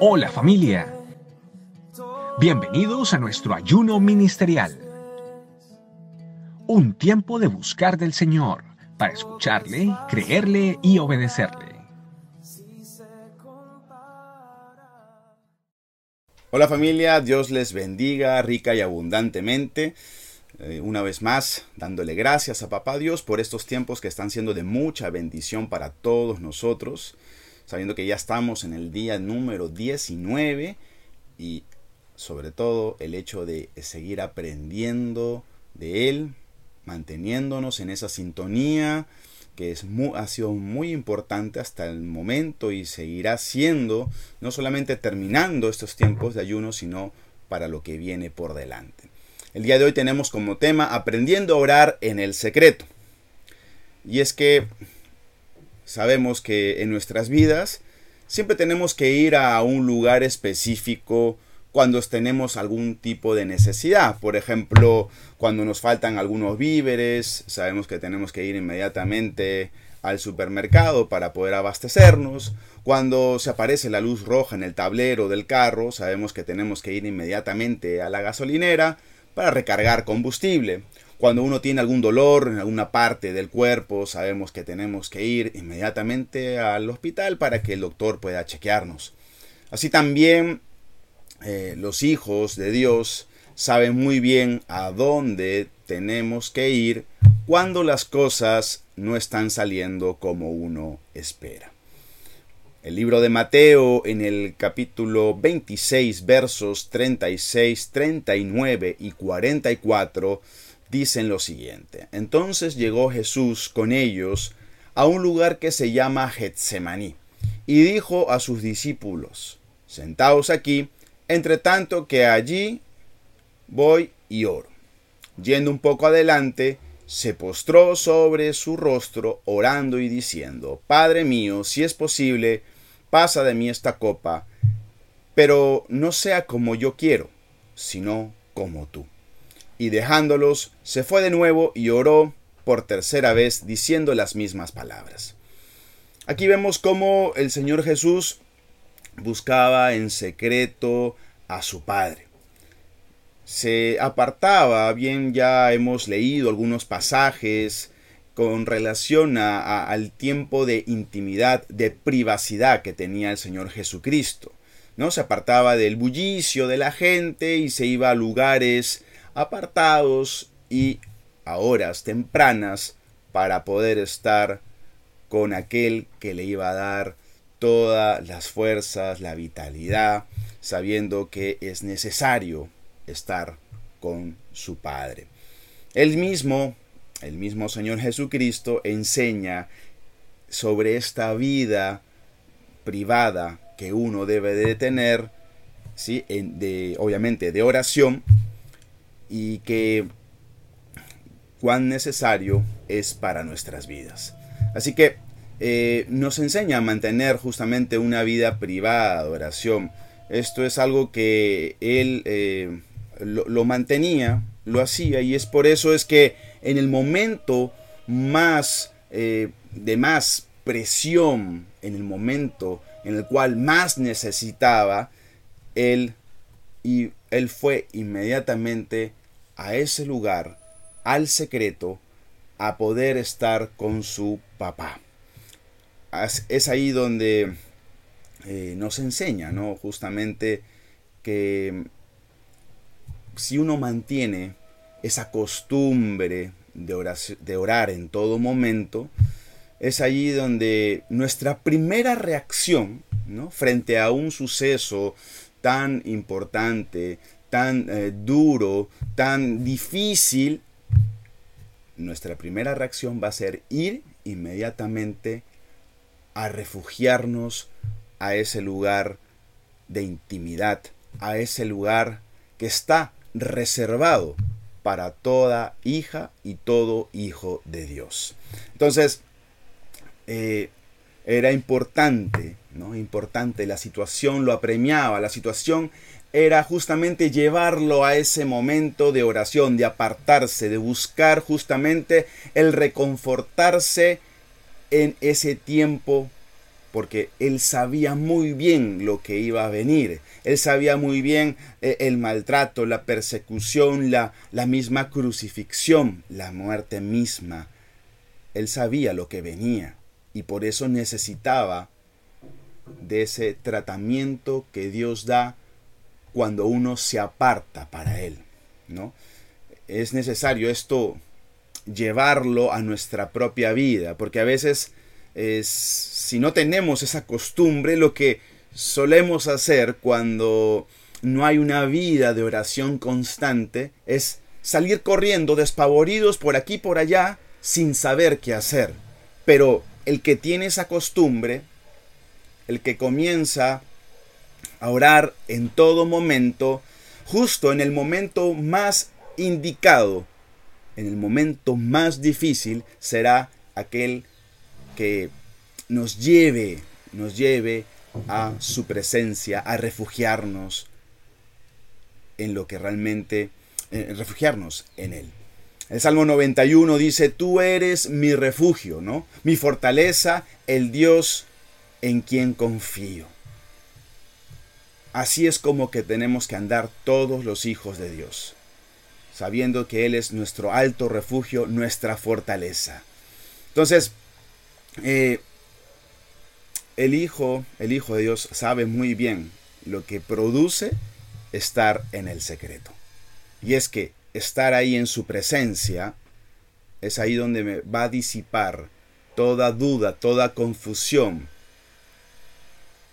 Hola familia. Bienvenidos a nuestro ayuno ministerial. Un tiempo de buscar del Señor para escucharle, creerle y obedecerle. Hola familia, Dios les bendiga rica y abundantemente. Eh, una vez más, dándole gracias a Papá Dios por estos tiempos que están siendo de mucha bendición para todos nosotros, sabiendo que ya estamos en el día número 19 y sobre todo el hecho de seguir aprendiendo de Él, manteniéndonos en esa sintonía que es ha sido muy importante hasta el momento y seguirá siendo, no solamente terminando estos tiempos de ayuno, sino para lo que viene por delante. El día de hoy tenemos como tema aprendiendo a orar en el secreto. Y es que sabemos que en nuestras vidas siempre tenemos que ir a un lugar específico cuando tenemos algún tipo de necesidad. Por ejemplo, cuando nos faltan algunos víveres, sabemos que tenemos que ir inmediatamente al supermercado para poder abastecernos. Cuando se aparece la luz roja en el tablero del carro, sabemos que tenemos que ir inmediatamente a la gasolinera para recargar combustible. Cuando uno tiene algún dolor en alguna parte del cuerpo, sabemos que tenemos que ir inmediatamente al hospital para que el doctor pueda chequearnos. Así también eh, los hijos de Dios saben muy bien a dónde tenemos que ir cuando las cosas no están saliendo como uno espera. El libro de Mateo en el capítulo 26 versos 36, 39 y 44 dicen lo siguiente. Entonces llegó Jesús con ellos a un lugar que se llama Getsemaní y dijo a sus discípulos, sentaos aquí, entre tanto que allí voy y oro. Yendo un poco adelante, se postró sobre su rostro, orando y diciendo, Padre mío, si es posible, pasa de mí esta copa, pero no sea como yo quiero, sino como tú. Y dejándolos, se fue de nuevo y oró por tercera vez diciendo las mismas palabras. Aquí vemos cómo el Señor Jesús buscaba en secreto a su Padre. Se apartaba, bien ya hemos leído algunos pasajes con relación al tiempo de intimidad, de privacidad que tenía el Señor Jesucristo. ¿no? Se apartaba del bullicio de la gente y se iba a lugares apartados y a horas tempranas para poder estar con aquel que le iba a dar todas las fuerzas, la vitalidad, sabiendo que es necesario estar con su Padre. Él mismo el mismo Señor Jesucristo enseña sobre esta vida privada que uno debe de tener, ¿sí? de, obviamente de oración, y que cuán necesario es para nuestras vidas. Así que eh, nos enseña a mantener justamente una vida privada de oración. Esto es algo que él eh, lo mantenía, lo hacía, y es por eso es que en el momento más eh, de más presión, en el momento en el cual más necesitaba, él, y él fue inmediatamente a ese lugar, al secreto, a poder estar con su papá. Es ahí donde eh, nos enseña, ¿no? Justamente que si uno mantiene esa costumbre de, orar en todo momento, es allí donde nuestra primera reacción frente a un suceso tan importante, tan eh, duro, tan difícil, nuestra primera reacción va a ser ir inmediatamente a refugiarnos a ese lugar de intimidad, a ese lugar que está reservado para toda hija y todo hijo de Dios. Entonces, eh, era importante, ¿no? Importante, la situación lo apremiaba, la situación era justamente llevarlo a ese momento de oración, de apartarse, de buscar justamente el reconfortarse en ese tiempo porque él sabía muy bien lo que iba a venir. Él sabía muy bien eh, el maltrato, la persecución, la, la misma crucifixión, la muerte misma. Él sabía lo que venía y por eso necesitaba de ese tratamiento que Dios da cuando uno se aparta para Él. ¿no? Es necesario esto llevarlo a nuestra propia vida, porque a veces si no tenemos esa costumbre, lo que solemos hacer cuando no hay una vida de oración constante es salir corriendo despavoridos por aquí y por allá sin saber qué hacer. Pero el que tiene esa costumbre, el que comienza a orar en todo momento, justo en el momento más indicado, en el momento más difícil, será aquel que nos lleve, nos lleve a su presencia, a refugiarnos en lo que realmente, eh, refugiarnos en Él. El Salmo 91 dice, tú eres mi refugio, ¿no? Mi fortaleza, el Dios en quien confío. Así es como que tenemos que andar todos los hijos de Dios, sabiendo que Él es nuestro alto refugio, nuestra fortaleza. Entonces, eh, el Hijo, el Hijo de Dios sabe muy bien lo que produce estar en el secreto. Y es que estar ahí en su presencia es ahí donde me va a disipar toda duda, toda confusión.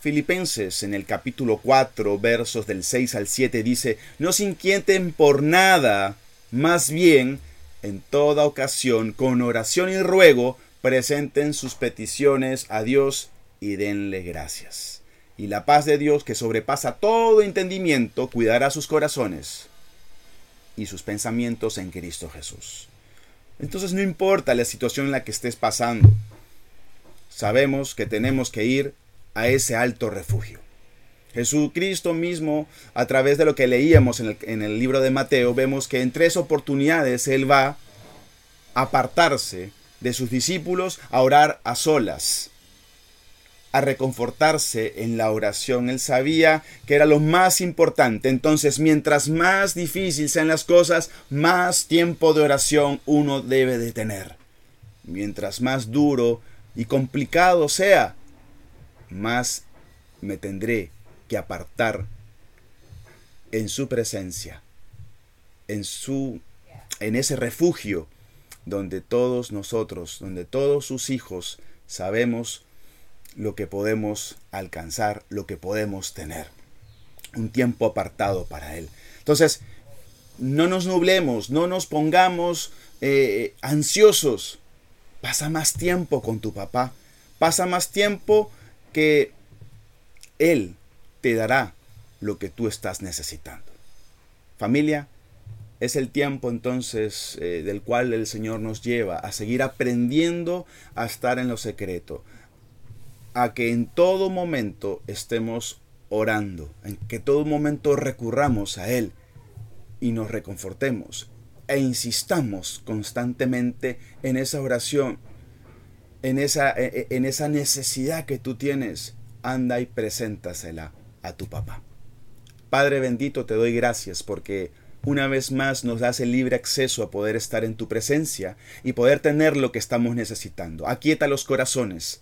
Filipenses en el capítulo 4, versos del 6 al 7 dice, no se inquieten por nada, más bien, en toda ocasión, con oración y ruego, presenten sus peticiones a Dios y denle gracias. Y la paz de Dios, que sobrepasa todo entendimiento, cuidará sus corazones y sus pensamientos en Cristo Jesús. Entonces no importa la situación en la que estés pasando, sabemos que tenemos que ir a ese alto refugio. Jesucristo mismo, a través de lo que leíamos en el, en el libro de Mateo, vemos que en tres oportunidades Él va a apartarse de sus discípulos a orar a solas, a reconfortarse en la oración. Él sabía que era lo más importante. Entonces, mientras más difícil sean las cosas, más tiempo de oración uno debe de tener. Mientras más duro y complicado sea, más me tendré que apartar en su presencia, en su en ese refugio donde todos nosotros, donde todos sus hijos sabemos lo que podemos alcanzar, lo que podemos tener. Un tiempo apartado para Él. Entonces, no nos nublemos, no nos pongamos eh, ansiosos. Pasa más tiempo con tu papá. Pasa más tiempo que Él te dará lo que tú estás necesitando. Familia, es el tiempo entonces eh, del cual el Señor nos lleva a seguir aprendiendo a estar en lo secreto, a que en todo momento estemos orando, en que todo momento recurramos a Él y nos reconfortemos e insistamos constantemente en esa oración, en esa, e, e, en esa necesidad que tú tienes, anda y preséntasela a tu papá. Padre bendito, te doy gracias porque una vez más nos das el libre acceso a poder estar en tu presencia y poder tener lo que estamos necesitando. Aquieta los corazones.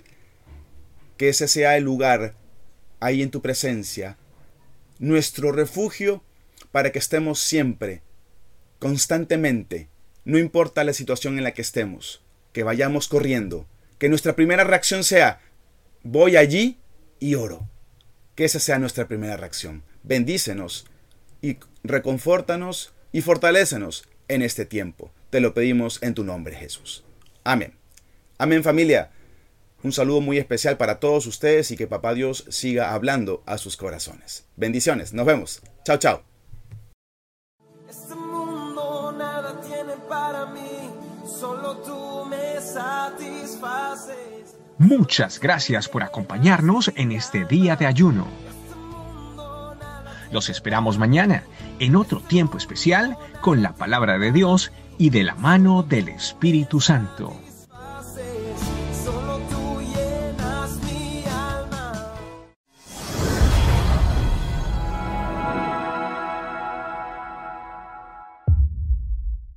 Que ese sea el lugar ahí en tu presencia, nuestro refugio para que estemos siempre, constantemente, no importa la situación en la que estemos, que vayamos corriendo, que nuestra primera reacción sea, voy allí y oro. Que esa sea nuestra primera reacción. Bendícenos y reconfórtanos y fortalécenos en este tiempo. Te lo pedimos en tu nombre, Jesús. Amén. Amén familia. Un saludo muy especial para todos ustedes y que Papá Dios siga hablando a sus corazones. Bendiciones. Nos vemos. Chao, chao. Este mundo nada tiene para mí, solo tú me satisfaces. Muchas gracias por acompañarnos en este día de ayuno. Los esperamos mañana en otro tiempo especial con la palabra de Dios y de la mano del Espíritu Santo.